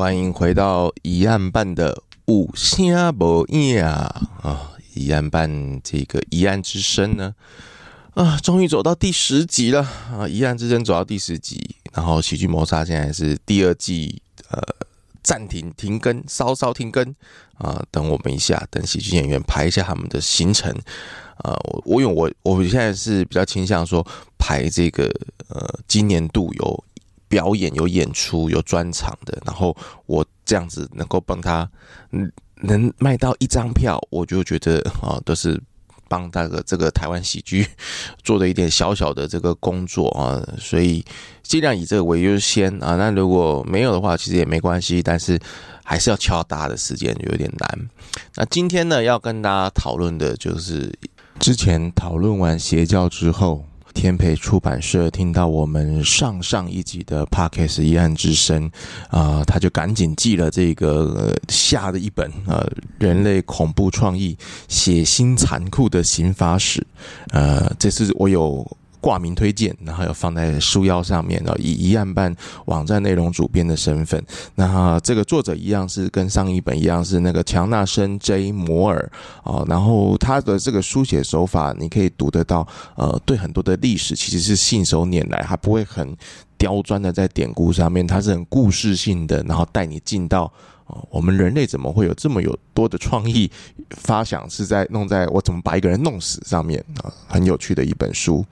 欢迎回到疑案办的五声无影啊！疑案办这个疑案之声呢，啊，终于走到第十集了啊！疑案之声走到第十集，然后喜剧谋杀现在是第二季，呃，暂停停更，稍稍停更啊，等我们一下，等喜剧演员排一下他们的行程啊。我我因为我我现在是比较倾向说排这个呃，今年度有。表演有演出有专场的，然后我这样子能够帮他，嗯，能卖到一张票，我就觉得啊，都是帮那个这个台湾喜剧 做的一点小小的这个工作啊，所以尽量以这个为优先啊。那如果没有的话，其实也没关系，但是还是要敲大家的时间有点难。那今天呢，要跟大家讨论的就是之前讨论完邪教之后。天培出版社听到我们上上一集的 Podcast 疑案之声啊、他就赶紧寄了这个、下的一本啊人类恐怖创意血腥残酷的刑法史，呃，这是我有。挂名推荐，然后要放在书腰上面，然后以一案办网站内容主编的身份，那这个作者一样是跟上一本一样是那个强纳森 J 摩尔啊，然后他的这个书写手法，你可以读得到，呃，对很多的历史其实是信手拈来，他不会很刁钻的在典故上面，他是很故事性的，然后带你进到。我们人类怎么会有这么有多的创意发想？是在弄在我怎么把一个人弄死上面啊？很有趣的一本书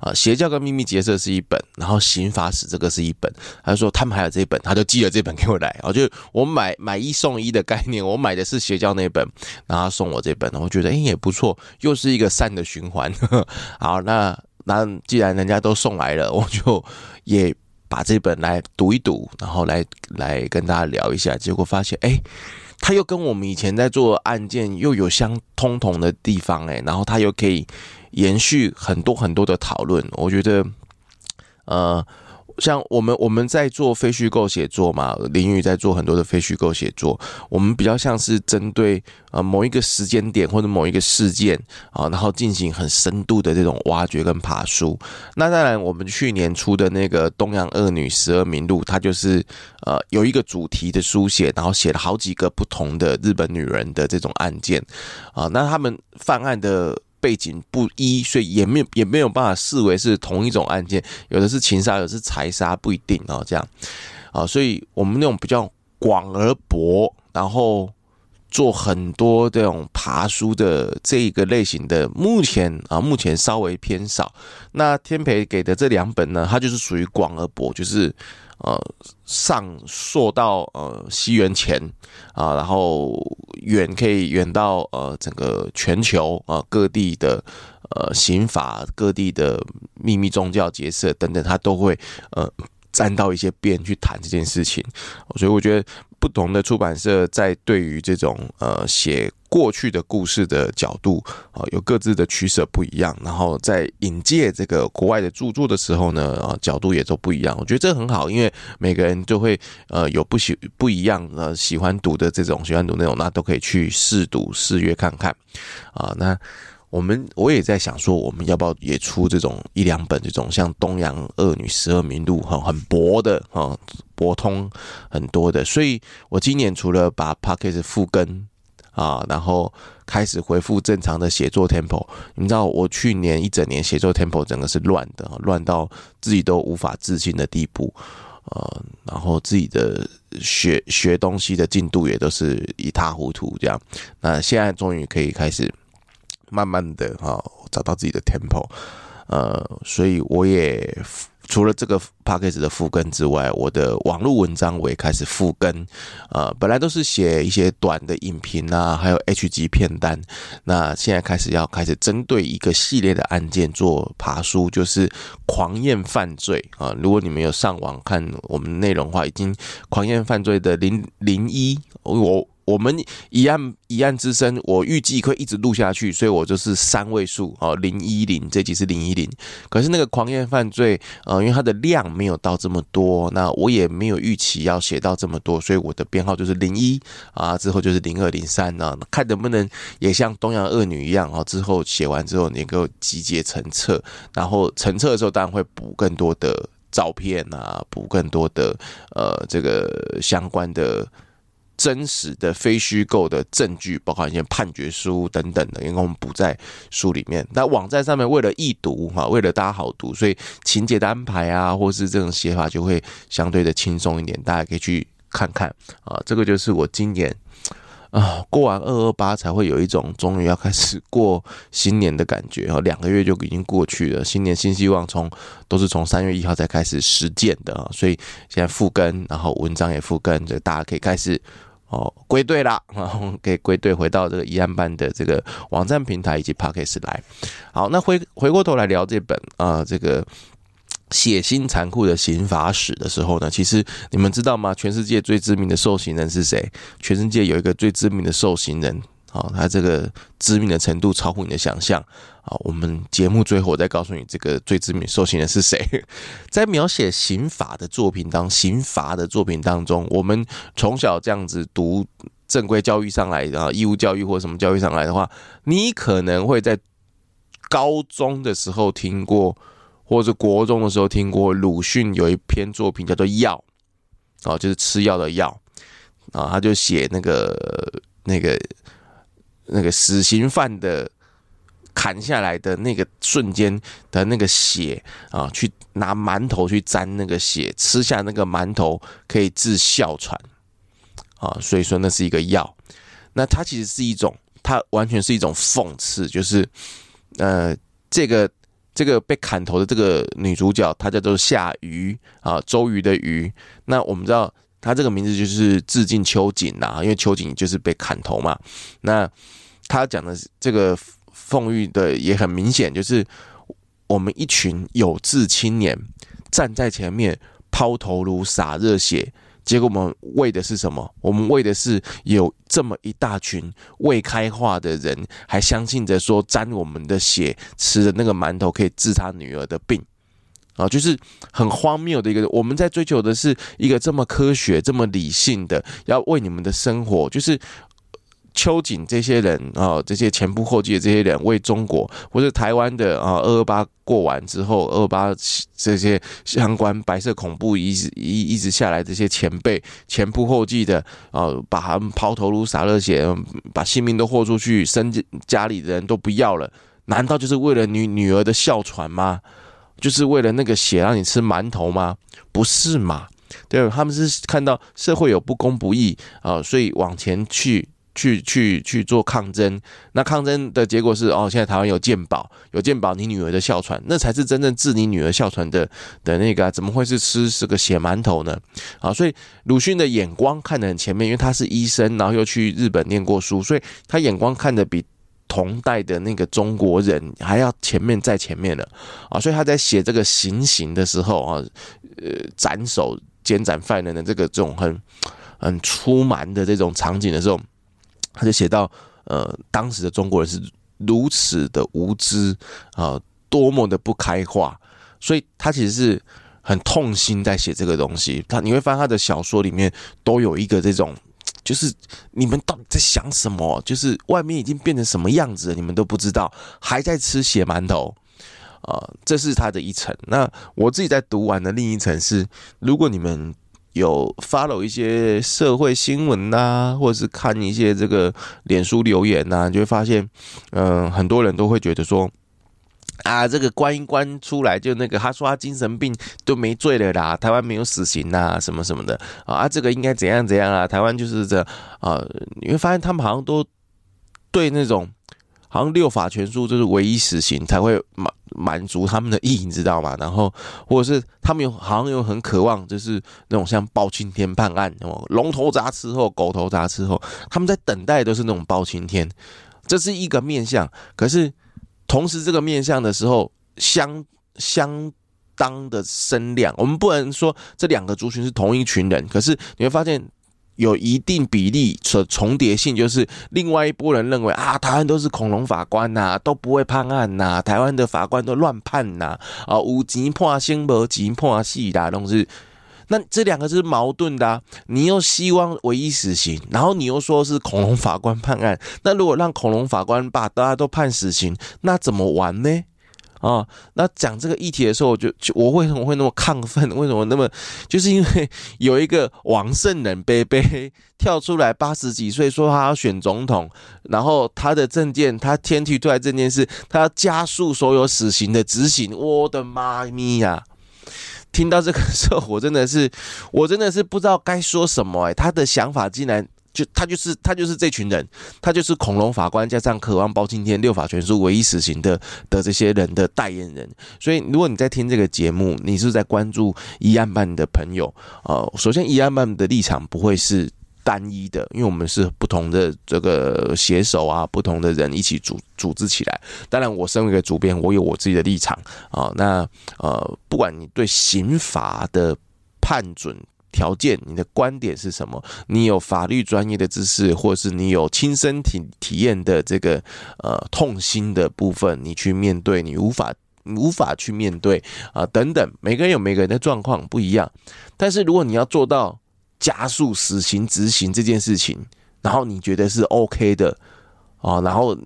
啊！邪教跟秘密结社是一本，然后刑法史这个是一本。他说他们还有这一本，他就寄了这本给我来。啊，就我买买一送一的概念，我买的是邪教那本，然后送我这本，我觉得哎也不错，又是一个善的循环。好，那那既然人家都送来了，我就也。把这本来读一读，然后来来跟大家聊一下，结果发现，哎，他又跟我们以前在做案件又有相通同的地方，哎，然后他又可以延续很多很多的讨论，我觉得，呃。像我们我们在做非虚构写作嘛，林宇在做很多的非虚构写作，我们比较像是针对呃某一个时间点或者某一个事件啊，然后进行很深度的这种挖掘跟爬梳。那当然，我们去年出的那个《东洋恶女十二名录》，它就是呃有一个主题的书写，然后写了好几个不同的日本女人的这种案件啊，那他们犯案的。背景不一，所以也没有也没有办法视为是同一种案件，有的是情杀，有的是财杀，不一定哦。这样啊，所以我们那种比较广而博，然后做很多这种爬书的这一个类型的，目前啊目前稍微偏少。那天培给的这两本呢，它就是属于广而博，就是。呃，上溯到呃西元前啊，然后远可以远到呃整个全球啊各地的呃刑法、各地的秘密宗教结社等等，它都会呃沾到一些边去谈这件事情，所以我觉得。不同的出版社在对于这种呃写过去的故事的角度啊，有各自的取舍不一样。然后在引介这个国外的著作的时候呢，啊角度也都不一样。我觉得这很好，因为每个人就会呃有不喜不一样呃喜欢读的这种喜欢读那种，那都可以去试读试阅看看啊那。我们我也在想说，我们要不要也出这种一两本这种像《东洋恶女十二名录》哈很薄的哈，博通很多的。所以我今年除了把 Podcast 复更啊，然后开始恢复正常的写作 tempo。你知道，我去年一整年写作 tempo 整个是乱的，乱到自己都无法置信的地步。呃，然后自己的学学东西的进度也都是一塌糊涂这样。那现在终于可以开始。慢慢的哈，找到自己的 tempo，呃，所以我也除了这个 podcast 的复更之外，我的网络文章我也开始复更，呃，本来都是写一些短的影评啊，还有 H 级片单，那现在开始要开始针对一个系列的案件做爬书，就是狂艳犯罪啊。如果你们有上网看我们内容的话，已经狂艳犯罪的零零一我。我们一案一案之声，我预计会一直录下去，所以我就是三位数哦，零一零这集是零一零。可是那个狂艳犯罪，呃，因为它的量没有到这么多，那我也没有预期要写到这么多，所以我的编号就是零一啊，之后就是零二零三呢，看能不能也像东洋恶女一样啊，之后写完之后能够集结成册，然后成册的时候当然会补更多的。照片啊，补更多的呃这个相关的。真实的非虚构的证据，包括一些判决书等等的，因为我们不在书里面。那网站上面为了易读哈，为了大家好读，所以情节的安排啊，或是这种写法就会相对的轻松一点，大家可以去看看啊。这个就是我今年啊过完二二八才会有一种终于要开始过新年的感觉啊，两个月就已经过去了，新年新希望从都是从三月一号才开始实践的啊，所以现在复更，然后文章也复更，就大家可以开始。哦，归队啦，然 后可以归队回到这个一安班的这个网站平台以及 p a c k a g e 来。好，那回回过头来聊这本啊、这个血腥残酷的刑法史的时候呢，其实你们知道吗？全世界最知名的受刑人是谁？全世界有一个最知名的受刑人。啊，他这个致命的程度超乎你的想象啊！我们节目最后我再告诉你，这个最知名受刑人是谁？在描写刑法的作品当刑罚的作品当中，我们从小这样子读正规教育上来的啊，义务教育或什么教育上来的话，你可能会在高中的时候听过，或者国中的时候听过鲁迅有一篇作品叫做《药》，啊，就是吃药的药啊，他就写那个那个。那个死刑犯的砍下来的那个瞬间的那个血啊，去拿馒头去沾那个血，吃下那个馒头可以治哮喘啊，所以说那是一个药。那它其实是一种，它完全是一种讽刺，就是呃，这个这个被砍头的这个女主角，她叫做夏瑜啊，周瑜的瑜。那我们知道。他这个名字就是致敬秋瑾呐，因为秋瑾就是被砍头嘛。那他讲的这个讽喻的也很明显，就是我们一群有志青年站在前面抛头颅洒热血，结果我们为的是什么？我们为的是有这么一大群未开化的人，还相信着说沾我们的血吃的那个馒头可以治他女儿的病。啊，就是很荒谬的一个，我们在追求的是一个这么科学、这么理性的，要为你们的生活，就是秋瑾这些人啊，这些前仆后继的这些人，为中国或者台湾的啊，二二八过完之后，二二八这些相关白色恐怖一直一一直下来这些前辈前仆后继的啊，把他们抛头颅洒热血，把性命都豁出去，身家里的人都不要了，难道就是为了女女儿的哮喘吗？就是为了那个血让你吃馒头吗？不是嘛？对，他们是看到社会有不公不义啊，所以往前去去去去做抗争。那抗争的结果是哦，现在台湾有健保，有健保，你女儿的哮喘，那才是真正治你女儿哮喘的的那个，怎么会是吃这个血馒头呢？啊，所以鲁迅的眼光看得很前面，因为他是医生，然后又去日本念过书，所以他眼光看得比。同代的那个中国人还要前面在前面了啊，所以他在写这个行刑的时候啊，呃，斩首、监斩犯人的这个这种很很粗蛮的这种场景的时候，他就写到呃，当时的中国人是如此的无知啊，多么的不开化，所以他其实是很痛心在写这个东西。他你会发现他的小说里面都有一个这种。就是你们到底在想什么？就是外面已经变成什么样子了，你们都不知道，还在吃血馒头啊、这是他的一层。那我自己在读完的另一层是，如果你们有 follow 一些社会新闻呐、或者是看一些这个脸书留言呐、就会发现，嗯、很多人都会觉得说。啊，这个关一关出来就那个，他说他精神病都没罪了啦，台湾没有死刑呐，什么什么的啊，这个应该怎样怎样啊？台湾就是这啊，你会发现他们好像都对那种好像六法全书就是唯一死刑才会满满足他们的意，你知道吗？然后或者是他们有好像有很渴望，就是那种像包青天判案，哦，龙头铡伺候，狗头铡伺候，他们在等待都是那种包青天，这是一个面向，可是。同时，这个面向的时候，相相当的声量，我们不能说这两个族群是同一群人，可是你会发现有一定比例的重叠性，就是另外一拨人认为啊，台湾都是恐龙法官呐、啊，都不会判案呐、啊，台湾的法官都乱判呐，啊，有钱判生，无钱判死啦，都是。那这两个是矛盾的，你又希望唯一死刑，然后你又说是恐龙法官判案，那如果让恐龙法官把大家都判死刑，那怎么玩呢？啊。那讲这个议题的时候，我就就我为什么会那么亢奋？为什么那么？就是因为有一个王圣人伯伯跳出来，八十几岁说他要选总统，然后他的政见，他天提出来这件事，他要加速所有死刑的执行。我的妈咪呀！听到这个时候，我真的是，我真的是不知道该说什么哎，他的想法竟然就他就是他就是这群人，他就是恐龙法官加上渴望包青天六法全书唯一死刑的的这些人的代言人。所以，如果你在听这个节目，你是在关注一案办的朋友，呃，首先一案办的立场不会是。单一的，因为我们是不同的这个写手啊，不同的人一起组组织起来。当然，我身为一个主编，我有我自己的立场啊。那呃，不管你对刑法的判准条件，你的观点是什么，你有法律专业的知识，或是你有亲身体体验的这个呃痛心的部分，你去面对，你无法你无法去面对啊等等。每个人有每个人的状况不一样，但是如果你要做到。加速死刑执行这件事情，然后你觉得是 OK 的啊，然后。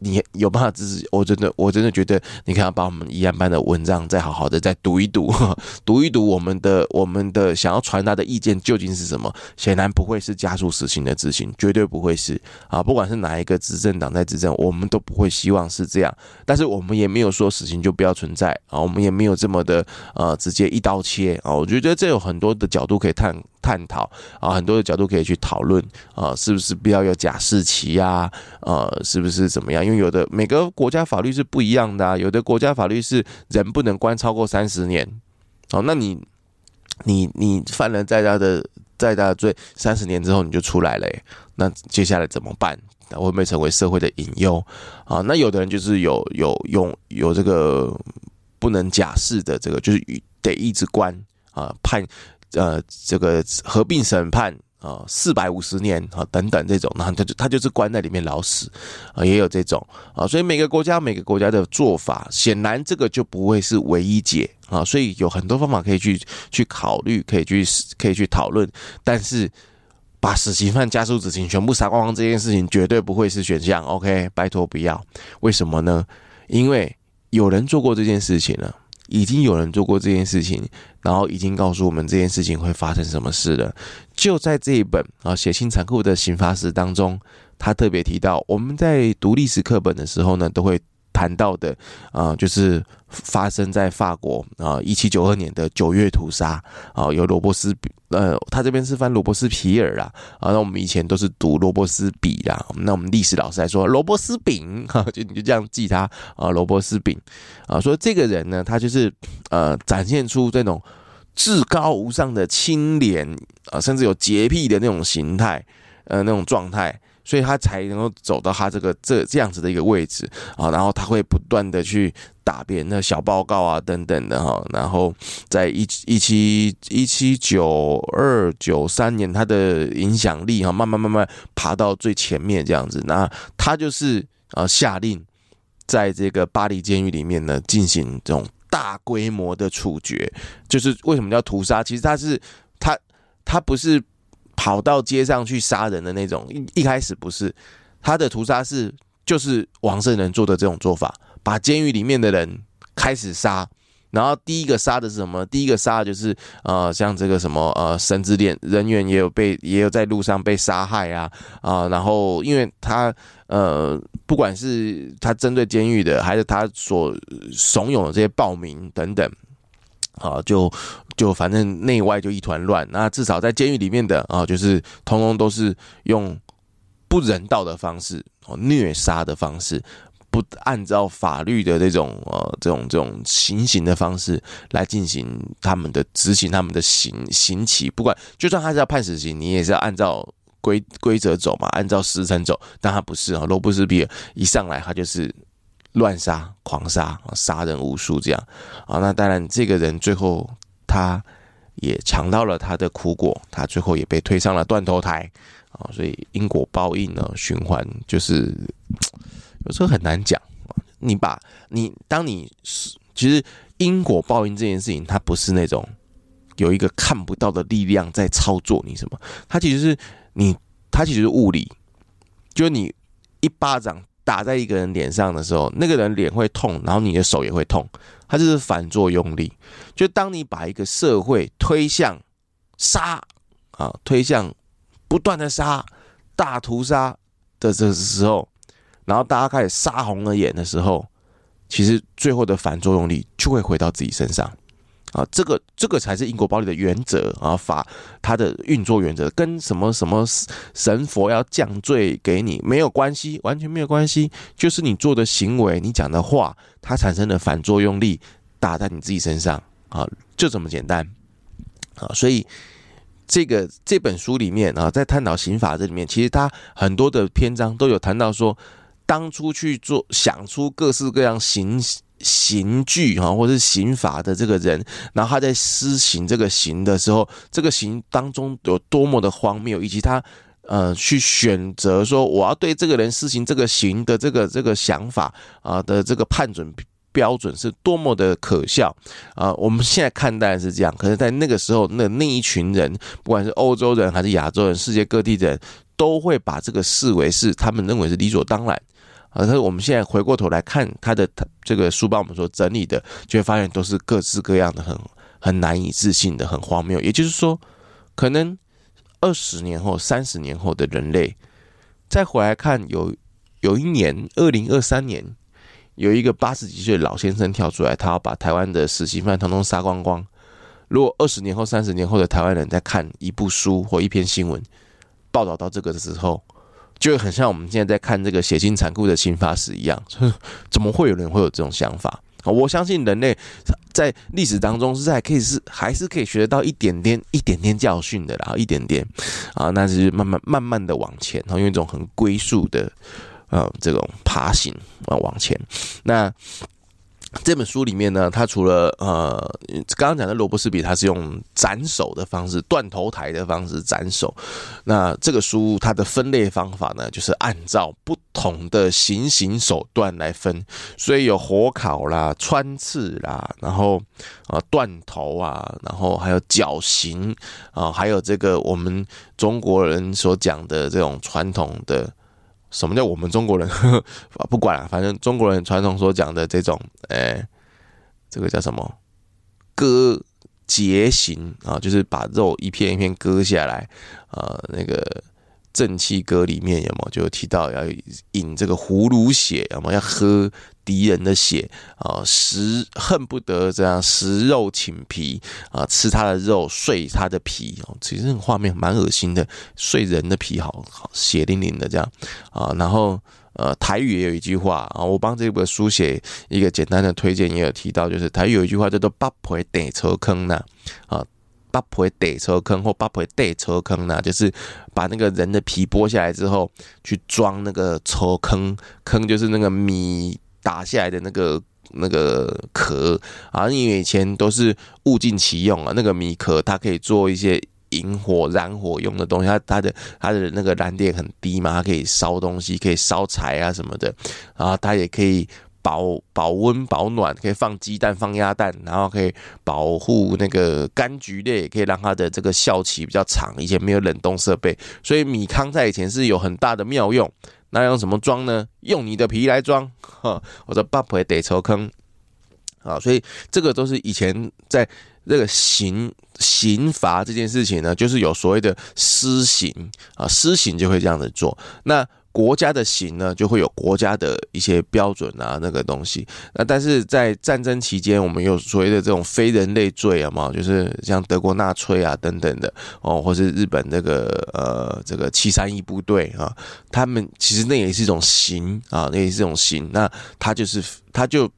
你有办法支持？我真的，我真的觉得，你可以把我们一案办的文章再好好的再读一读，读一读我们的我们的想要传达的意见究竟是什么？显然不会是加速死刑的执行，绝对不会是啊！不管是哪一个执政党在执政，我们都不会希望是这样。但是我们也没有说死刑就不要存在啊，我们也没有这么的呃直接一刀切啊。我觉得这有很多的角度可以探探讨啊，很多的角度可以去讨论啊，是不是不要有假释期呀？呃，是不是怎么样？因为有的每个国家法律是不一样的啊，有的国家法律是人不能关超过三十年。哦，那你你你犯了再大的再大的罪，三十年之后你就出来了，那接下来怎么办？会不会成为社会的隐忧啊？那有的人就是有有用，有这个不能假释的这个，就是得一直关啊，判呃这个合并审判。啊，四百五十年啊，等等这种，那他就他就是关在里面老死啊，也有这种啊，所以每个国家每个国家的做法，显然这个就不会是唯一解啊，所以有很多方法可以去去考虑，可以去可以去讨论，但是把死刑犯加速执行全部杀光光这件事情绝对不会是选项，OK，拜托不要，为什么呢？因为有人做过这件事情了。已经有人做过这件事情，然后已经告诉我们这件事情会发生什么事了。就在这一本啊写信残酷的刑罚史当中，他特别提到，我们在读历史课本的时候呢，都会。谈到的啊，就是发生在法国啊，一七九二年的九月屠杀啊，有罗伯斯，呃，他这边是翻罗伯斯皮尔啦啊，那我们以前都是读罗伯斯比啦，那我们历史老师来说罗伯斯饼 哈，就你就这样记他啊，罗伯斯饼啊，说这个人呢，他就是呃，展现出这种至高无上的清廉啊，甚至有洁癖的那种形态，呃，那种状态。所以他才能够走到他这个这这样子的一个位置啊，然后他会不断的去打别人的小报告啊等等的哈，然后在一一七一七九二九三年，他的影响力哈慢慢慢慢爬到最前面这样子，那他就是啊下令在这个巴黎监狱里面呢进行这种大规模的处决，就是为什么叫屠杀？其实他是他他不是。跑到街上去杀人的那种，一一开始不是他的屠杀是就是王圣人做的这种做法，把监狱里面的人开始杀，然后第一个杀的是什么？第一个杀的就是呃像这个什么呃神职连人员也有被也有在路上被杀害啊啊、然后因为他呃不管是他针对监狱的，还是他所怂恿的这些暴民等等。啊，就就反正内外就一团乱。那至少在监狱里面的啊，就是通通都是用不人道的方式，哦，虐杀的方式，不按照法律的这种呃这种这种行刑的方式来进行他们的执行他们的刑刑期。不管就算他是要判死刑，你也是要按照规规则走嘛，按照时辰走。但他不是啊，罗布斯比尔一上来他就是。乱杀、狂杀、杀人无数，这样啊，那当然，这个人最后他也尝到了他的苦果，他最后也被推上了断头台啊，所以因果报应呢，循环就是有时候很难讲。你把你当你是其实因果报应这件事情，它不是那种有一个看不到的力量在操作你什么，它其实是你，它其实是物理，就是你一巴掌。打在一个人脸上的时候，那个人脸会痛，然后你的手也会痛，它就是反作用力。就当你把一个社会推向杀啊，推向不断的杀、大屠杀的这个时候，然后大家开始杀红了眼的时候，其实最后的反作用力就会回到自己身上。啊，这个这个才是因果报应的原则啊，法它的运作原则跟什么什么神佛要降罪给你没有关系，完全没有关系，就是你做的行为，你讲的话，它产生的反作用力打在你自己身上啊，就这么简单啊。所以这个这本书里面啊，在探讨刑法这里面，其实它很多的篇章都有谈到说，当初去做想出各式各样刑。刑具哈，或者是刑法的这个人，然后他在施行这个刑的时候，这个刑当中有多么的荒谬，以及他呃去选择说我要对这个人施行这个刑的这个这个想法啊的这个判准标准是多么的可笑啊！我们现在看待是这样，可是，在那个时候，那那一群人，不管是欧洲人还是亚洲人，世界各地的人都会把这个视为是他们认为是理所当然。啊，可是我们现在回过头来看他的这个书帮我们所整理的，就会发现都是各式各样的很很难以置信的很荒谬。也就是说，可能二十年后、三十年后的人类再回来看，有有一年二零二三年，有一个八十几岁的老先生跳出来，他要把台湾的死刑犯统统杀光光。如果二十年后、三十年后的台湾人在看一部书或一篇新闻报道到这个的时候，就很像我们现在在看这个血腥残酷的刑法史一样，怎么会有人会有这种想法？我相信人类在历史当中是在可以是还是可以学得到一点点一点点教训的然后，一点点啊，那是慢慢慢慢的往前，然后用一种很龟速的呃这种爬行啊往前，那。这本书里面呢，它除了呃刚刚讲的罗伯斯比，他是用斩首的方式，断头台的方式斩首。那这个书它的分类方法呢，就是按照不同的行刑手段来分，所以有火烤啦、穿刺啦，然后啊断头啊，然后还有绞刑啊，还有这个我们中国人所讲的这种传统的。什么叫我们中国人？不管了，反正中国人传统所讲的这种，哎、这个叫什么？割节形啊，就是把肉一片一片割下来啊。那个《正气歌》里面有没有就提到要饮这个葫芦血，有没有要喝？敌人的血啊，食恨不得这样食肉寝皮啊，吃他的肉，睡他的皮哦。其实这种画面蛮恶心的，睡人的皮，好好血淋淋的这样啊。然后呃，台语也有一句话啊，我帮这本书写一个简单的推荐，也有提到，就是台语有一句话叫做“八婆得车坑”呢啊，“八婆得车坑”或“八婆得车坑”呐，就是把那个人的皮剥下来之后，去装那个车坑，坑就是那个米。打下来的那个那个壳啊，因为以前都是物尽其用啊，那个米壳它可以做一些引火燃火用的东西，它它的它的那个燃点很低嘛，它可以烧东西，可以烧柴啊什么的，然后它也可以保保温保暖，可以放鸡蛋放鸭蛋，然后可以保护那个柑橘类，可以让它的这个效期比较长。以前没有冷冻设备，所以米糠在以前是有很大的妙用。那用什么装呢？用你的皮来装，哈，或者八婆得抽坑，啊，所以这个都是以前在这个刑刑罚这件事情呢，就是有所谓的私刑啊，私刑就会这样子做。那国家的刑呢，就会有国家的一些标准啊，那个东西。那但是在战争期间，我们有所谓的这种非人类罪啊嘛，就是像德国纳粹啊等等的哦，或是日本那个呃这个七三一部队啊，他们其实那也是一种刑啊，那也是一种刑。那他就是他就。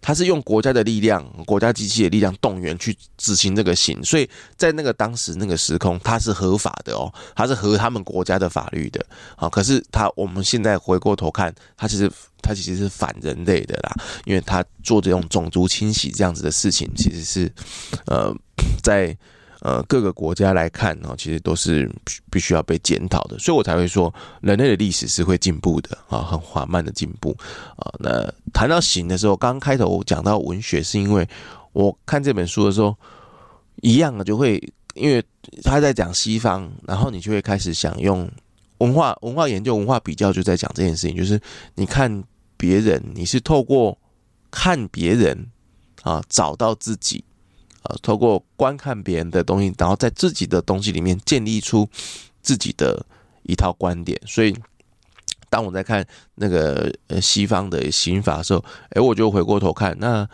他是用国家的力量、国家机器的力量动员去执行这个刑，所以在那个当时那个时空，他是合法的哦，他是合他们国家的法律的啊。可是他我们现在回过头看，他其实他其实是反人类的啦，因为他做这种种族清洗这样子的事情，其实是呃在。呃，各个国家来看呢，其实都是必须要被检讨的，所以我才会说，人类的历史是会进步的啊，很缓慢的进步啊。那谈到行的时候，刚开头讲到文学，是因为我看这本书的时候，一样的就会，因为他在讲西方，然后你就会开始想用文化文化研究、文化比较就在讲这件事情，就是你看别人，你是透过看别人啊，找到自己呃，透过观看别人的东西，然后在自己的东西里面建立出自己的一套观点。所以，当我在看那个呃西方的刑法的时候，诶，我就回过头看，那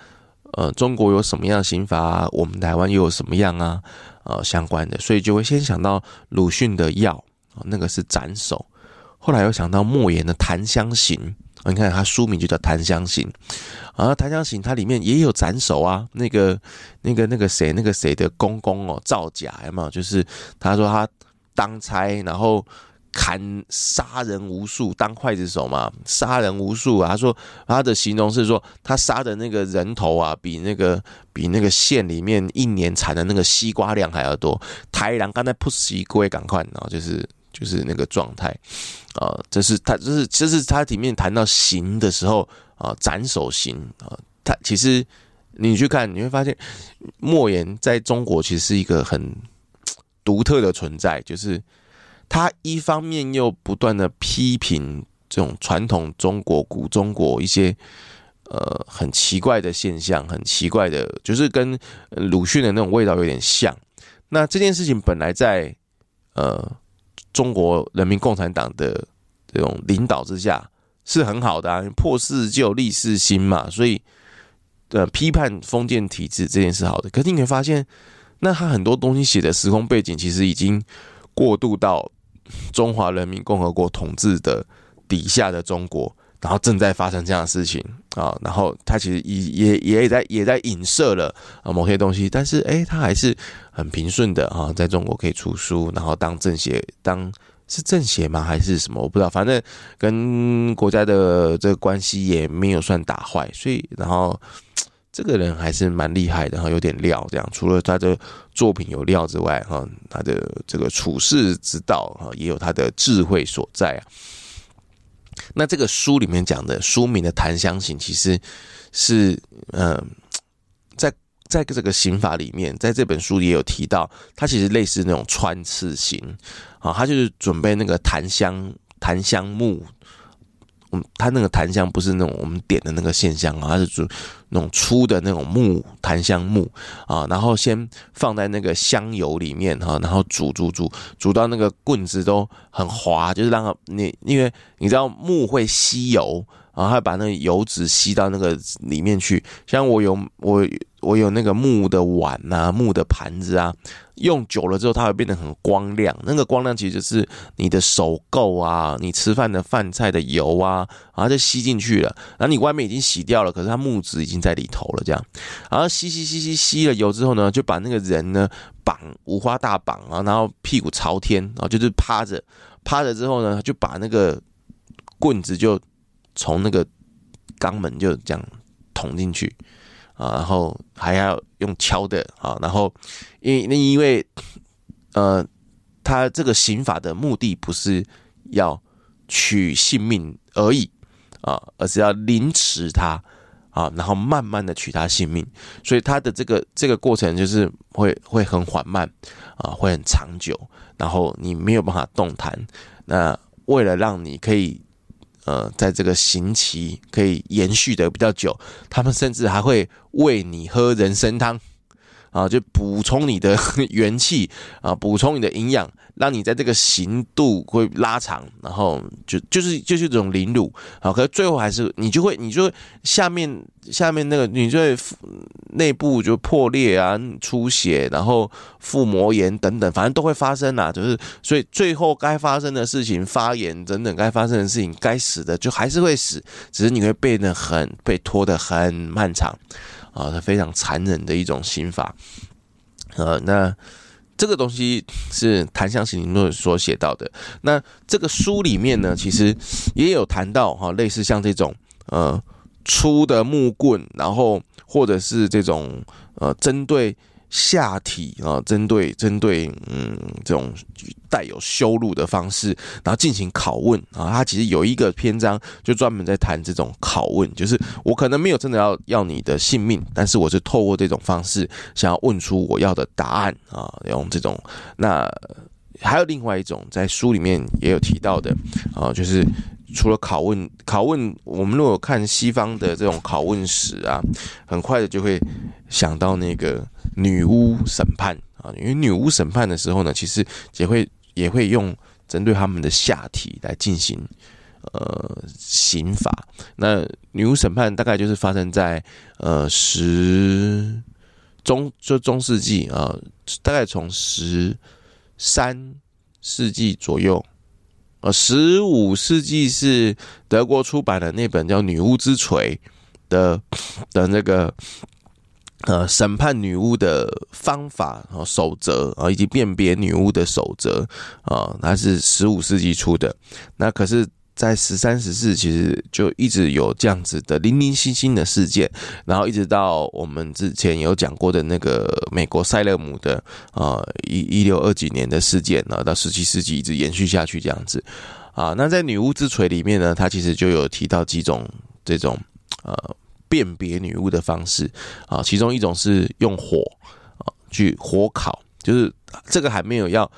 呃中国有什么样的刑法？我们台湾又有什么样啊？呃，相关的，所以就会先想到鲁迅的药。那个是斩首，后来又想到莫言的《檀香刑》，你看他书名就叫《檀香刑》，啊，《檀香刑》它里面也有斩首啊，那个、那个、那个谁，那个谁的公公哦，造假有没有？就是他说他当差，然后砍杀人无数，当刽子手嘛，杀人无数啊。他说他的形容是说，他杀的那个人头啊，比那个比那个县里面一年产的那个西瓜量还要多。台人刚才不西瓜赶快，然后就是。就是那个状态，啊，这是他，这是这是他里面谈到刑的时候啊，斩首刑啊，他其实你去看，你会发现莫言在中国其实是一个很独特的存在，就是他一方面又不断的批评这种传统中国古中国一些呃很奇怪的现象，很奇怪的，就是跟鲁迅的那种味道有点像。那这件事情本来在呃。中国人民共产党的这种领导之下是很好的啊，破四旧立四新嘛，所以呃批判封建体制这件事好的。可是你会发现，那他很多东西写的时空背景其实已经过渡到中华人民共和国统治的底下的中国，然后正在发生这样的事情啊，然后他其实也也也在也在影射了啊某些东西，但是诶，他还是。很平顺的啊，在中国可以出书，然后当政协，当是政协吗？还是什么？我不知道。反正跟国家的这个关系也没有算打坏，所以然后这个人还是蛮厉害的，哈，有点料。这样除了他的作品有料之外，哈，他的这个处世之道，哈，也有他的智慧所在啊。那这个书里面讲的书名的《檀香刑》，其实是嗯。在在这个刑法里面，在这本书也有提到，它其实类似那种穿刺刑啊，它就是准备那个檀香檀香木，嗯，他那个檀香不是那种我们点的那个线香啊，它是煮那种粗的那种木檀香木啊，然后先放在那个香油里面哈，然后煮煮煮煮到那个棍子都很滑，就是让它你因为你知道木会吸油。然后还把那个油脂吸到那个里面去，像我有我我有那个木的碗啊，木的盘子啊，用久了之后它会变得很光亮。那个光亮其实就是你的手垢啊，你吃饭的饭菜的油啊，然后就吸进去了。然后你外面已经洗掉了，可是它木质已经在里头了，这样。然后吸吸吸吸吸了油之后呢，就把那个人呢绑五花大绑啊，然后屁股朝天啊，就是趴着趴着之后呢，就把那个棍子就。从那个肛门就这样捅进去啊，然后还要用敲的啊，然后因为那因为呃，他这个刑法的目的不是要取性命而已啊，而是要凌迟他啊，然后慢慢的取他性命，所以他的这个这个过程就是会会很缓慢啊，会很长久，然后你没有办法动弹。那为了让你可以。呃，在这个刑期可以延续的比较久，他们甚至还会喂你喝人参汤。啊，就补充你的 元气啊，补充你的营养，让你在这个行度会拉长，然后就就是就是这种凌辱啊，可是最后还是你就会，你就会下面。下面那个，你就会内部就破裂啊、出血，然后腹膜炎等等，反正都会发生啦。就是所以最后该发生的事情，发炎等等该发生的事情，该死的就还是会死，只是你会变得很被拖得很漫长啊，它非常残忍的一种刑法。呃，那这个东西是檀香刑里面所写到的。那这个书里面呢，其实也有谈到哈，类似像这种呃。粗的木棍，然后或者是这种呃，针对下体啊，针对针对嗯这种带有羞辱的方式，然后进行拷问啊。他其实有一个篇章就专门在谈这种拷问，就是我可能没有真的要要你的性命，但是我是透过这种方式想要问出我要的答案啊，用这种那还有另外一种，在书里面也有提到的啊，就是除了拷问，拷问，我们如果看西方的这种拷问史啊，很快的就会想到那个女巫审判啊，因为女巫审判的时候呢，其实也会也会用针对他们的下体来进行呃刑罚。那女巫审判大概就是发生在呃十中就中世纪啊，大概从十。三世纪左右，呃，十五世纪是德国出版的那本叫《女巫之锤》的的那个呃审判女巫的方法和守则啊，以及辨别女巫的守则啊，它是十五世纪出的。那可是。在十三、十四，其实就一直有这样子的零零星星的事件，然后一直到我们之前有讲过的那个美国塞勒姆的啊一一六二几年的事件呢，到十七世纪一直延续下去这样子啊。那在女巫之锤里面呢，它其实就有提到几种这种呃辨别女巫的方式啊，其中一种是用火啊去火烤，就是这个还没有要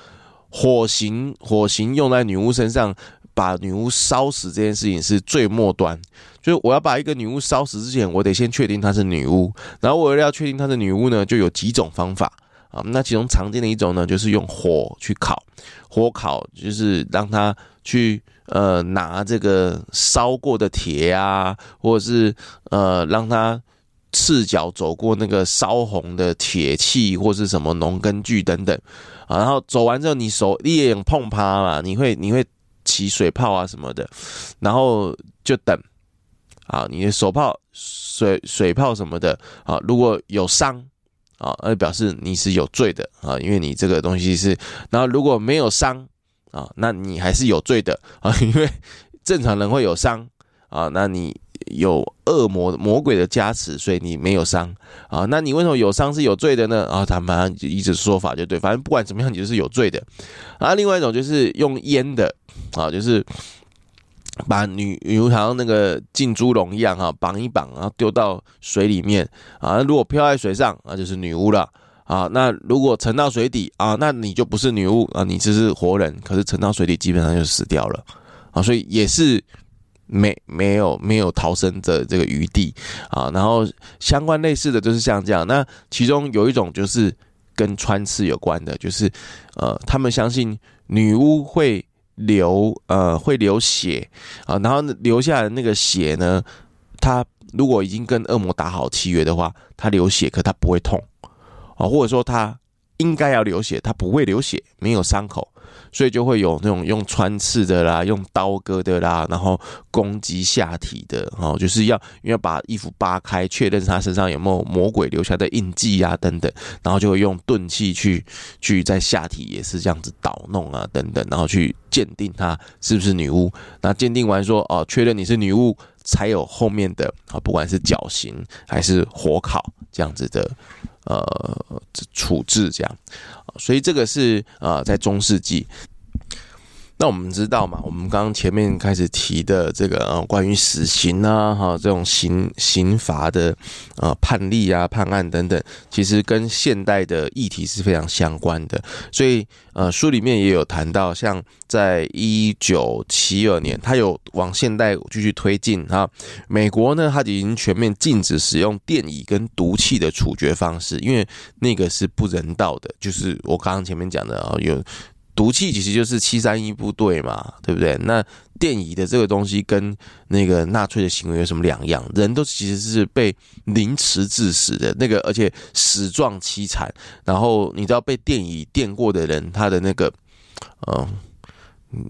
火刑，火刑用在女巫身上。把女巫烧死这件事情是最末端，就是我要把一个女巫烧死之前，我得先确定她是女巫。然后我要确定她是女巫呢，就有几种方法啊。那其中常见的一种呢，就是用火去烤，火烤就是让她去呃拿这个烧过的铁啊，或者是呃让她赤脚走过那个烧红的铁器或是什么农耕具等等啊。然后走完之后，你手你也碰趴嘛，你会你会。起水泡啊什么的，然后就等。啊，你的手泡水水泡什么的啊，如果有伤啊，那表示你是有罪的啊，因为你这个东西是，然后如果没有伤啊，那你还是有罪的啊，因为正常人会有伤啊，那你有恶魔魔鬼的加持，所以你没有伤啊，那你为什么有伤是有罪的呢？啊，他们一直说法就对，反正不管怎么样，你就是有罪的啊。另外一种就是用烟的。啊，就是把女女巫好像那个浸猪笼一样哈，绑一绑，然后丢到水里面啊。如果飘在水上，那就是女巫了啊。那如果沉到水底啊，那你就不是女巫啊，你只是活人。可是沉到水底，基本上就死掉了啊。所以也是没没有没有逃生的这个余地啊。然后相关类似的就是像这样。那其中有一种就是跟穿刺有关的，就是呃，他们相信女巫会。流呃会流血啊，然后流下来的那个血呢，他如果已经跟恶魔打好契约的话，他流血可他不会痛啊，或者说他应该要流血，他不会流血，没有伤口。所以就会有那种用穿刺的啦，用刀割的啦，然后攻击下体的，哦，就是要因为把衣服扒开，确认他身上有没有魔鬼留下的印记啊，等等，然后就会用钝器去去在下体也是这样子捣弄啊，等等，然后去鉴定她是不是女巫。那鉴定完说哦，确认你是女巫，才有后面的啊，不管是绞刑还是火烤这样子的。呃，处置这样，所以这个是呃，在中世纪。那我们知道嘛，我们刚刚前面开始提的这个呃，关于死刑啊，哈，这种刑刑罚的呃判例啊、判案等等，其实跟现代的议题是非常相关的。所以呃，书里面也有谈到，像在一九七二年，它有往现代继续推进哈。美国呢，它已经全面禁止使用电椅跟毒气的处决方式，因为那个是不人道的。就是我刚刚前面讲的啊，有。毒气其实就是七三一部队嘛，对不对？那电椅的这个东西跟那个纳粹的行为有什么两样？人都其实是被凌迟致死的，那个而且死状凄惨。然后你知道被电椅电过的人，他的那个，嗯，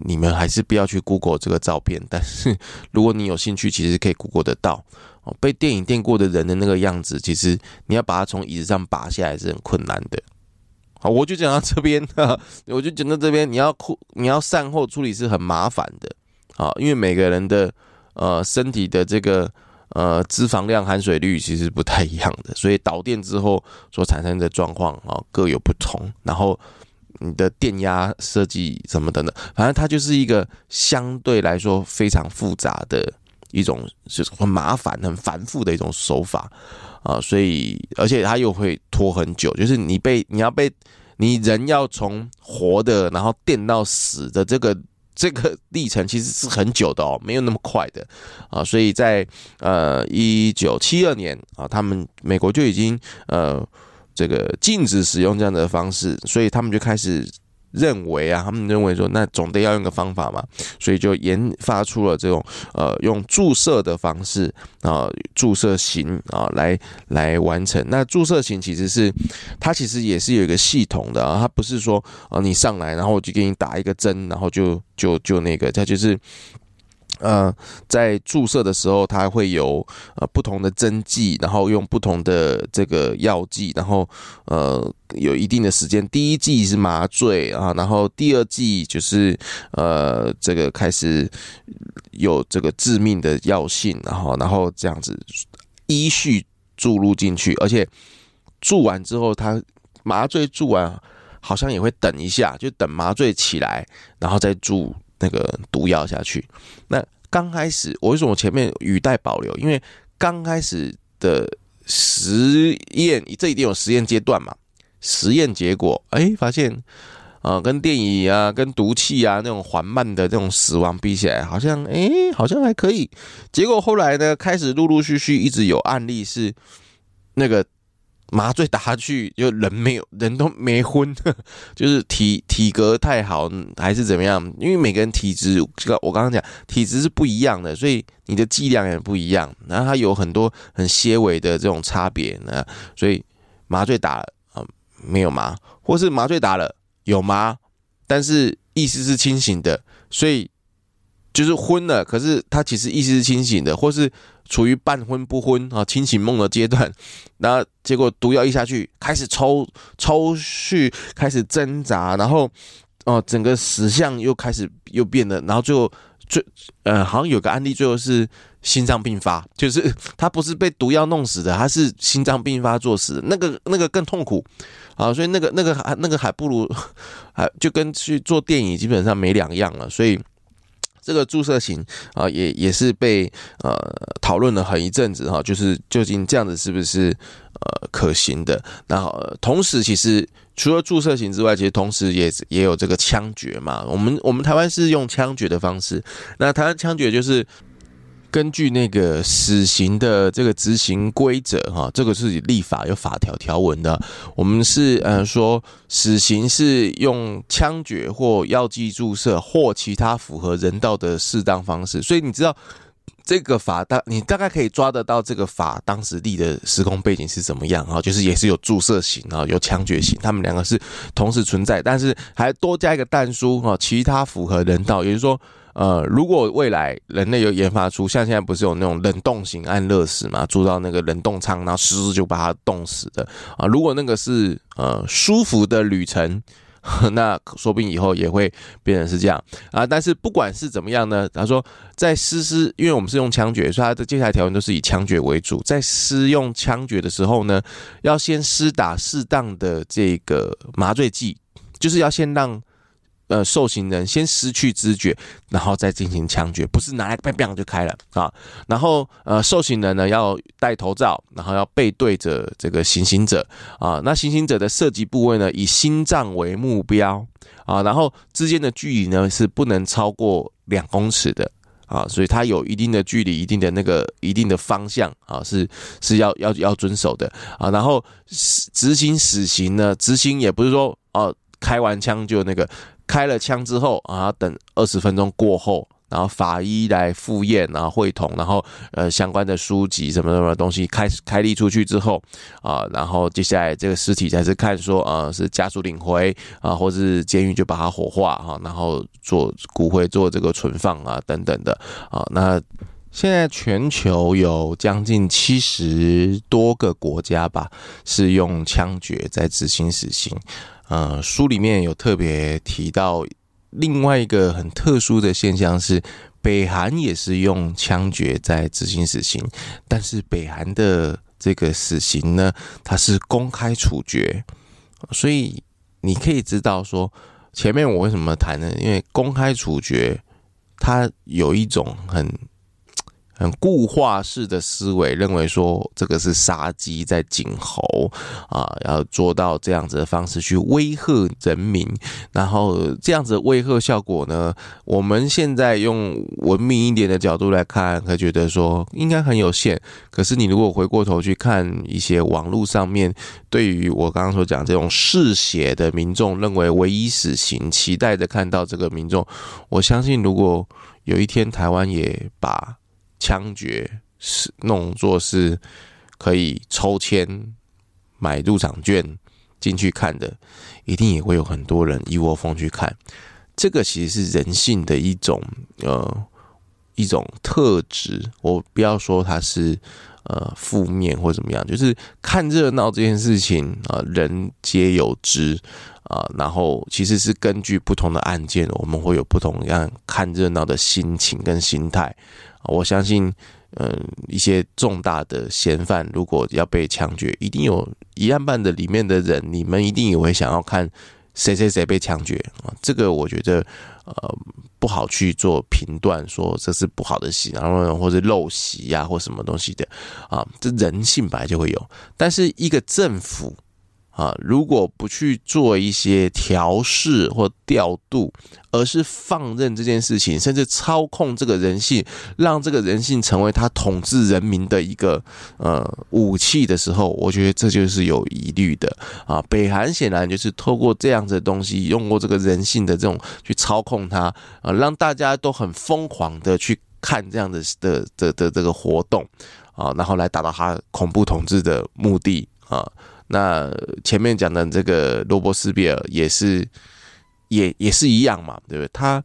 你们还是不要去 Google 这个照片。但是如果你有兴趣，其实可以 Google 得到。哦，被电椅电过的人的那个样子，其实你要把他从椅子上拔下来是很困难的。好，我就讲到这边 哈，我就讲到这边，你要哭，你要善后处理是很麻烦的，啊，因为每个人的呃身体的这个呃脂肪量、含水率其实不太一样的，所以导电之后所产生的状况啊各有不同，然后你的电压设计什么等等，反正它就是一个相对来说非常复杂的一种，就是很麻烦、很繁复的一种手法。啊，所以而且它又会拖很久，就是你被你要被你人要从活的然后电到死的这个这个历程其实是很久的哦，没有那么快的啊。所以在呃一九七二年啊，他们美国就已经呃这个禁止使用这样的方式，所以他们就开始。认为啊，他们认为说，那总得要用个方法嘛，所以就研发出了这种呃用注射的方式啊，注射型啊来来完成。那注射型其实是它其实也是有一个系统的啊，它不是说啊你上来然后我就给你打一个针，然后就就就那个，它就是。呃，在注射的时候，它会有呃不同的针剂，然后用不同的这个药剂，然后呃有一定的时间。第一剂是麻醉啊，然后第二剂就是呃这个开始有这个致命的药性，然后然后这样子依序注入进去，而且注完之后，它麻醉注完好像也会等一下，就等麻醉起来，然后再注。那个毒药下去，那刚开始我为什么前面语带保留？因为刚开始的实验，这一定有实验阶段嘛。实验结果，哎，发现啊、跟电椅啊、跟毒气啊那种缓慢的这种死亡比起来，好像哎，好像还可以。结果后来呢，开始陆陆续续一直有案例是那个。麻醉打下去，就人没有，人都没昏，就是体体格太好还是怎么样？因为每个人体质，这个我刚刚讲体质是不一样的，所以你的剂量也不一样，然后它有很多很些微的这种差别呢。所以麻醉打了啊没有麻，或是麻醉打了有麻，但是意识是清醒的，所以就是昏了，可是他其实意识是清醒的，或是。处于半昏不昏啊，清醒梦的阶段，那结果毒药一下去，开始抽抽搐，开始挣扎，然后哦，整个死相又开始又变了，然后最后最呃，好像有个案例，最后是心脏病发，就是 他不是被毒药弄死的，他是心脏病发作死，那个那个更痛苦啊，所以那个那个还那个还不如 还就跟去做电影基本上没两样了，所以。这个注射型啊，也也是被呃讨论了很一阵子哈，就是究竟这样子是不是呃可行的？然后同时，其实除了注射型之外，其实同时也也有这个枪决嘛。我们我们台湾是用枪决的方式，那台湾枪决就是。根据那个死刑的这个执行规则，哈，这个是立法有法条条文的。我们是呃说，死刑是用枪决或药剂注射或其他符合人道的适当方式。所以你知道这个法大，你大概可以抓得到这个法当时立的时空背景是怎么样哈，就是也是有注射刑啊，有枪决刑，他们两个是同时存在，但是还多加一个弹书哈，其他符合人道，也就是说。呃，如果未来人类有研发出像现在不是有那种冷冻型安乐死嘛，住到那个冷冻舱，然后湿就把它冻死的啊。如果那个是呃舒服的旅程，那说不定以后也会变成是这样啊。但是不管是怎么样呢，他说在施施，因为我们是用枪决，所以他的接下来条文都是以枪决为主。在施用枪决的时候呢，要先施打适当的这个麻醉剂，就是要先让。呃，受刑人先失去知觉，然后再进行枪决，不是拿来 bang bang 就开了啊。然后呃，受刑人呢要戴头罩，然后要背对着这个行刑者啊。那行刑者的射击部位呢，以心脏为目标啊。然后之间的距离呢是不能超过两公尺的啊，所以它有一定的距离，一定的那个一定的方向啊，是是要要要遵守的啊。然后执行死刑呢，执行也不是说哦，开完枪就那个。开了枪之后啊，等二十分钟过后，然后法医来复验，然后会同，然后呃相关的书籍什么什么东西开开立出去之后啊，然后接下来这个尸体才是看说啊是家属领回啊，或是监狱就把它火化哈，然后做骨灰做这个存放啊等等的啊。那现在全球有将近七十多个国家吧，是用枪决在执行死刑。呃，书里面有特别提到另外一个很特殊的现象是，北韩也是用枪决在执行死刑，但是北韩的这个死刑呢，它是公开处决，所以你可以知道说，前面我为什么谈呢？因为公开处决，它有一种很很固化式的思维，认为说这个是杀鸡在儆猴啊，要做到这样子的方式去威吓人民，然后这样子的威吓效果呢，我们现在用文明一点的角度来看，会觉得说应该很有限。可是你如果回过头去看一些网络上面对于我刚刚所讲这种嗜血的民众，认为唯一死刑，期待着看到这个民众，我相信如果有一天台湾也把枪决是弄作是可以抽签买入场券进去看的，一定也会有很多人一窝蜂去看。这个其实是人性的一种呃一种特质。我不要说它是呃负面或怎么样，就是看热闹这件事情啊，呃，人皆有之啊，呃。然后其实是根据不同的案件，我们会有不同样看热闹的心情跟心态。我相信，嗯，一些重大的嫌犯如果要被枪决，一定有一案办的里面的人，你们一定也会想要看谁谁谁被枪决啊。这个我觉得，呃，不好去做评断，说这是不好的戏，然后或者陋习呀，或什么东西的啊，这人性本来就会有。但是一个政府。啊，如果不去做一些调试或调度，而是放任这件事情，甚至操控这个人性，让这个人性成为他统治人民的一个呃武器的时候，我觉得这就是有疑虑的啊。北韩显然就是透过这样子的东西，用过这个人性的这种去操控它啊，让大家都很疯狂的去看这样的的的的这个活动啊，然后来达到他恐怖统治的目的啊。那前面讲的这个罗伯斯比尔也是，也也是一样嘛，对不对？他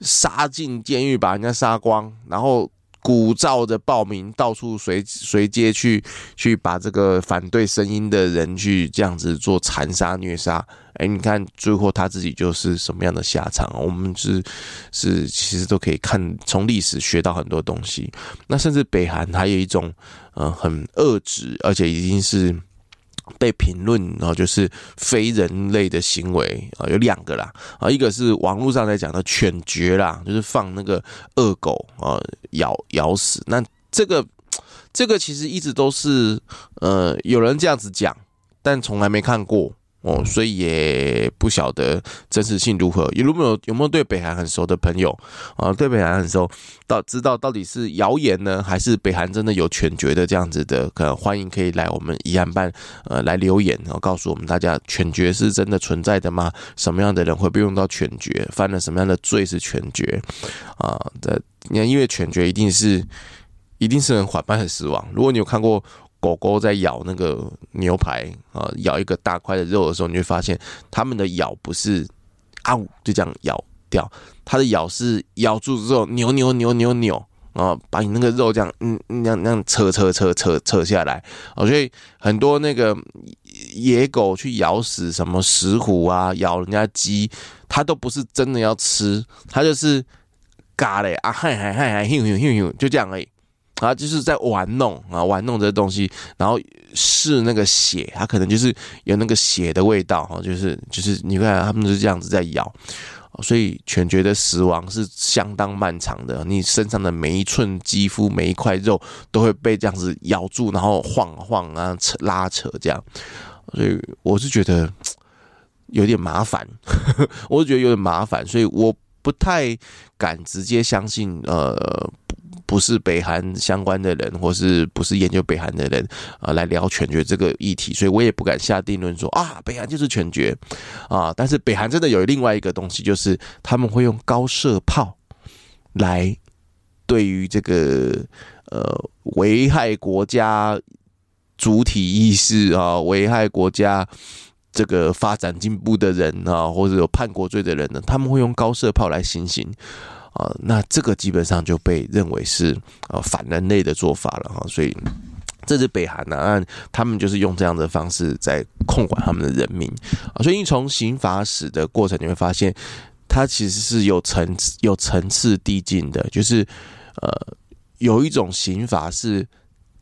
杀进监狱，把人家杀光，然后鼓噪着暴民到处随随街去去把这个反对声音的人去这样子做残杀虐杀。哎，你看最后他自己就是什么样的下场？我们是是其实都可以看从历史学到很多东西。那甚至北韩还有一种嗯很恶质，而且已经是。被评论，然后就是非人类的行为啊，有两个啦啊，一个是网络上在讲的犬绝啦，就是放那个恶狗啊咬咬死。那这个这个其实一直都是呃有人这样子讲，但从来没看过。哦，所以也不晓得真实性如何。有没有有没有对北韩很熟的朋友啊？对北韩很熟，到知道到底是谣言呢，还是北韩真的有犬决的这样子的？可能欢迎可以来我们疑案办呃来留言，然后告诉我们大家犬决是真的存在的吗？什么样的人会被用到犬决？犯了什么样的罪是犬决啊？的，你看，因为犬决一定是一定是很缓慢的死亡。如果你有看过。狗狗在咬那个牛排啊，咬一个大块的肉的时候，你会发现它们的咬不是啊呜就这样咬掉，它的咬是咬住之后扭扭扭扭扭啊，把你那个肉这样嗯那样那样扯扯扯扯扯下来啊，所以很多那个野狗去咬死什么石虎啊，咬人家鸡，它都不是真的要吃，它就是嘎嘞啊嗨嗨嗨嗨咻咻咻咻就这样而已。啊，就是在玩弄啊，玩弄这东西，然后试那个血，它可能就是有那个血的味道哈，就是就是你看他们就是这样子在咬，所以犬觉得死亡是相当漫长的，你身上的每一寸肌肤、每一块肉都会被这样子咬住，然后晃晃啊、扯拉扯这样，所以我是觉得有点麻烦，我是觉得有点麻烦，所以我不太敢直接相信呃。不是北韩相关的人，或是不是研究北韩的人啊，来聊全决这个议题，所以我也不敢下定论说啊，北韩就是全决啊。但是北韩真的有另外一个东西，就是他们会用高射炮来对于这个呃危害国家主体意识啊，危害国家这个发展进步的人啊，或者有叛国罪的人呢，他们会用高射炮来行刑。啊，那这个基本上就被认为是呃反人类的做法了哈，所以这是北韩呢，他们就是用这样的方式在控管他们的人民啊，所以你从刑法史的过程你会发现，它其实是有层次、有层次递进的，就是呃有一种刑法是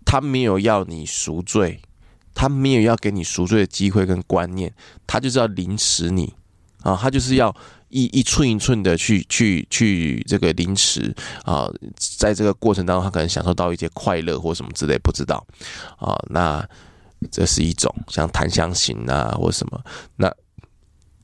他没有要你赎罪，他没有要给你赎罪的机会跟观念，他就是要凌迟你啊，他就是要。一一寸一寸的去去去这个凌迟啊，在这个过程当中，他可能享受到一些快乐或什么之类，不知道啊。那这是一种像檀香刑啊，或什么。那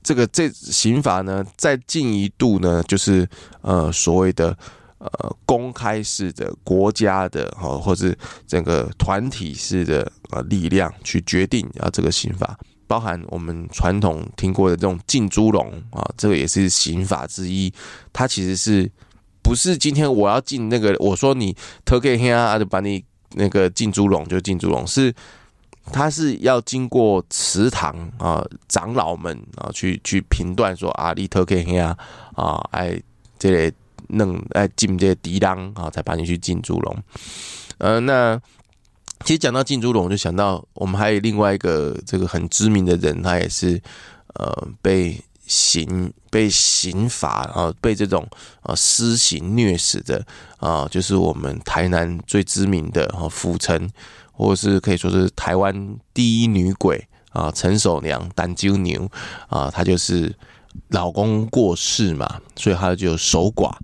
这个这刑法呢，再进一步呢，就是呃所谓的呃公开式的国家的哈，或是整个团体式的呃力量去决定啊这个刑法。包含我们传统听过的这种浸猪笼啊，这个也是刑法之一。它其实是不是今天我要进那个？我说你特给黑啊，就把你那个浸猪笼就浸猪笼，是它是要经过祠堂啊长老们啊去去评断说啊，你特给黑啊啊，哎这里弄哎进这些敌当啊，才把你去浸猪笼。呃，那。其实讲到浸猪笼，我就想到我们还有另外一个这个很知名的人，他也是呃被刑被刑罚，然后被这种呃私刑虐死的啊，就是我们台南最知名的哈府城，或者是可以说是台湾第一女鬼啊陈守娘单鸠牛啊，她就是。老公过世嘛，所以她就守寡。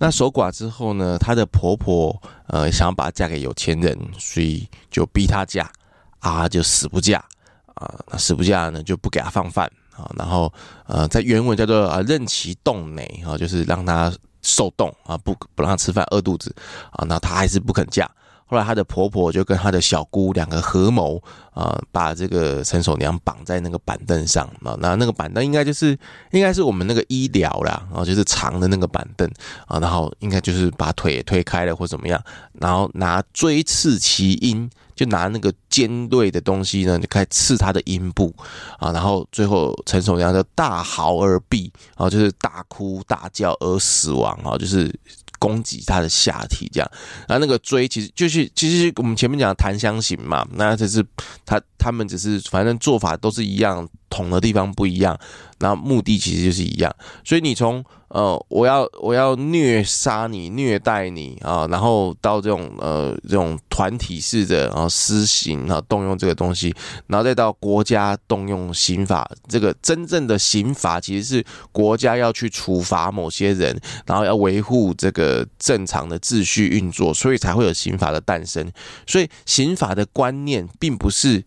那守寡之后呢，她的婆婆呃想要把她嫁给有钱人，所以就逼她嫁啊，就死不嫁啊。那死不嫁呢，就不给她放饭啊。然后呃，在原文叫做啊任其冻馁啊，就是让她受冻啊，不不让她吃饭，饿肚子啊。那她还是不肯嫁。后来她的婆婆就跟她的小姑两个合谋啊，把这个陈守娘绑在那个板凳上啊，那那个板凳应该就是应该是我们那个医疗啦，啊，就是长的那个板凳啊，然后应该就是把腿推开了或怎么样，然后拿锥刺其阴，就拿那个尖锐的东西呢，就开始刺他的阴部啊，然后最后陈守娘就大嚎而毙啊，就是大哭大叫而死亡啊，就是。攻击他的下体，这样，然后那个锥其实就是，其实我们前面讲檀香型嘛，那这是他他们只是反正做法都是一样，捅的地方不一样，然后目的其实就是一样，所以你从。呃，我要我要虐杀你，虐待你啊，然后到这种呃这种团体式的然后私刑啊，动用这个东西，然后再到国家动用刑法，这个真正的刑法其实是国家要去处罚某些人，然后要维护这个正常的秩序运作，所以才会有刑法的诞生。所以刑法的观念并不是。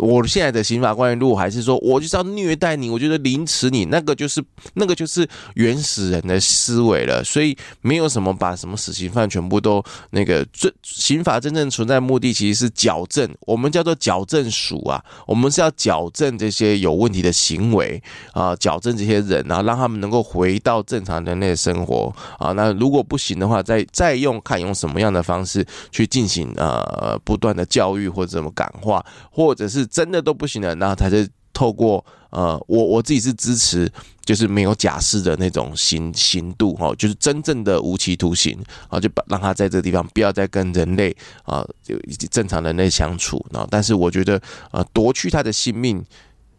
我现在的刑法观念，如果还是说我就是要虐待你，我觉得凌迟你，那个就是那个就是原始人的思维了。所以没有什么把什么死刑犯全部都那个，这刑法真正存在目的其实是矫正，我们叫做矫正署啊，我们是要矫正这些有问题的行为啊，矫正这些人，然后让他们能够回到正常人类生活啊。那如果不行的话，再再用看用什么样的方式去进行呃不断的教育或者怎么感化，或者是。真的都不行了，然后他就透过呃，我我自己是支持，就是没有假释的那种刑刑度哈，就是真正的无期徒刑啊，就把让他在这个地方不要再跟人类啊，就正常人类相处。然后，但是我觉得啊，夺去他的性命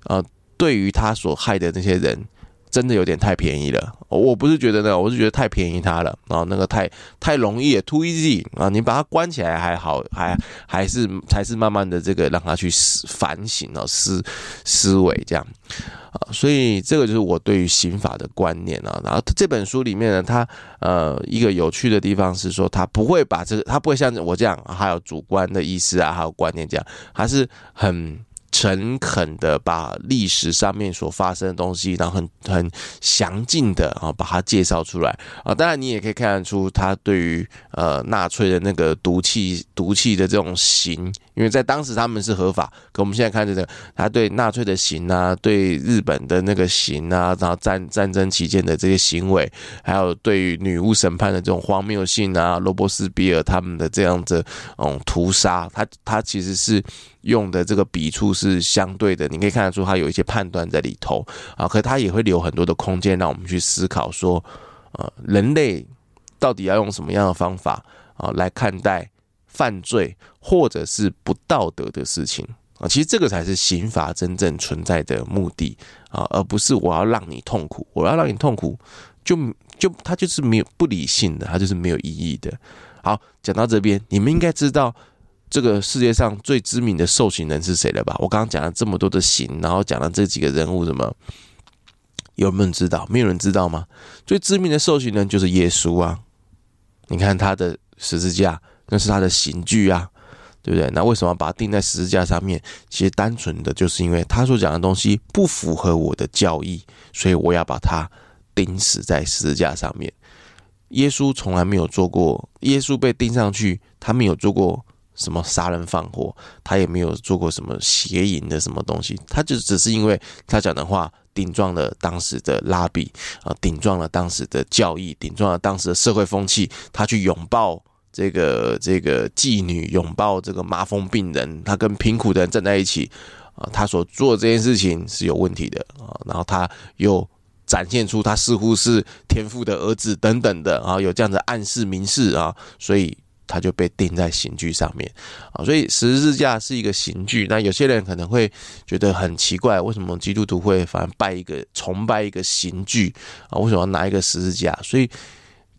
啊，对于他所害的那些人。真的有点太便宜了，我不是觉得呢，我是觉得太便宜他了啊，那个太太容易了，too easy 啊，你把他关起来还好，还还是才是慢慢的这个让他去思反省啊，思思维这样啊，所以这个就是我对于刑法的观念啊。然后这本书里面呢，他呃一个有趣的地方是说，他不会把这个，他不会像我这样，还有主观的意思啊，还有观念这样，还是很。诚恳的把历史上面所发生的东西，然后很很详尽的啊把它介绍出来啊。当然，你也可以看得出他对于呃纳粹的那个毒气毒气的这种行，因为在当时他们是合法。可我们现在看这个，他对纳粹的刑啊，对日本的那个刑啊，然后战战争期间的这些行为，还有对于女巫审判的这种荒谬性啊，罗伯斯比尔他们的这样子嗯屠杀，他他其实是。用的这个笔触是相对的，你可以看得出他有一些判断在里头啊，可他也会留很多的空间让我们去思考说，呃，人类到底要用什么样的方法啊来看待犯罪或者是不道德的事情啊？其实这个才是刑法真正存在的目的啊，而不是我要让你痛苦，我要让你痛苦就就他就是没有不理性的，他就是没有意义的。好，讲到这边，你们应该知道。这个世界上最知名的受刑人是谁了吧？我刚刚讲了这么多的刑，然后讲了这几个人物，什么有没有人知道？没有人知道吗？最知名的受刑人就是耶稣啊！你看他的十字架，那是他的刑具啊，对不对？那为什么把它钉在十字架上面？其实单纯的就是因为他所讲的东西不符合我的教义，所以我要把它钉死在十字架上面。耶稣从来没有做过，耶稣被钉上去，他没有做过什么杀人放火，他也没有做过什么邪淫的什么东西，他就只是因为他讲的话顶撞了当时的拉比啊，顶撞了当时的教义，顶撞了当时的社会风气，他去拥抱这个这个妓女，拥抱这个麻风病人，他跟贫苦的人站在一起啊，他所做这件事情是有问题的啊，然后他又。展现出他似乎是天父的儿子等等的啊，有这样的暗示明示啊，所以他就被钉在刑具上面啊。所以十字架是一个刑具。那有些人可能会觉得很奇怪，为什么基督徒会反而拜一个崇拜一个刑具啊？为什么要拿一个十字架？所以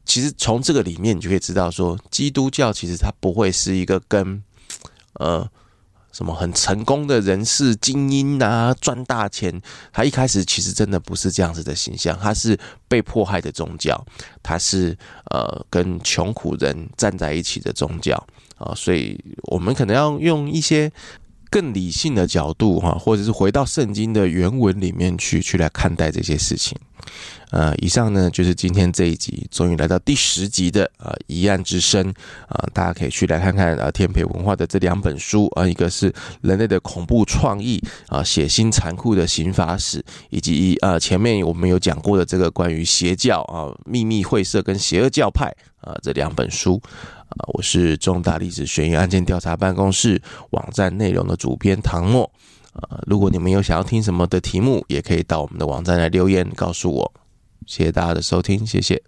其实从这个里面你就可以知道说，基督教其实它不会是一个跟呃。什么很成功的人士、精英啊，赚大钱？他一开始其实真的不是这样子的形象，他是被迫害的宗教，他是呃跟穷苦人站在一起的宗教啊，所以我们可能要用一些更理性的角度哈，或者是回到圣经的原文里面去去来看待这些事情。呃，以上呢就是今天这一集，终于来到第十集的呃疑案之声啊、大家可以去来看看啊天培文化的这两本书啊、呃，一个是人类的恐怖创意啊，血腥残酷的刑法史，以及呃前面我们有讲过的这个关于邪教啊、秘密会社跟邪恶教派呃这两本书啊，我是重大历史悬疑案件调查办公室网站内容的主编唐墨啊，如果你们有想要听什么的题目，也可以到我们的网站来留言告诉我。谢谢大家的收听，谢谢。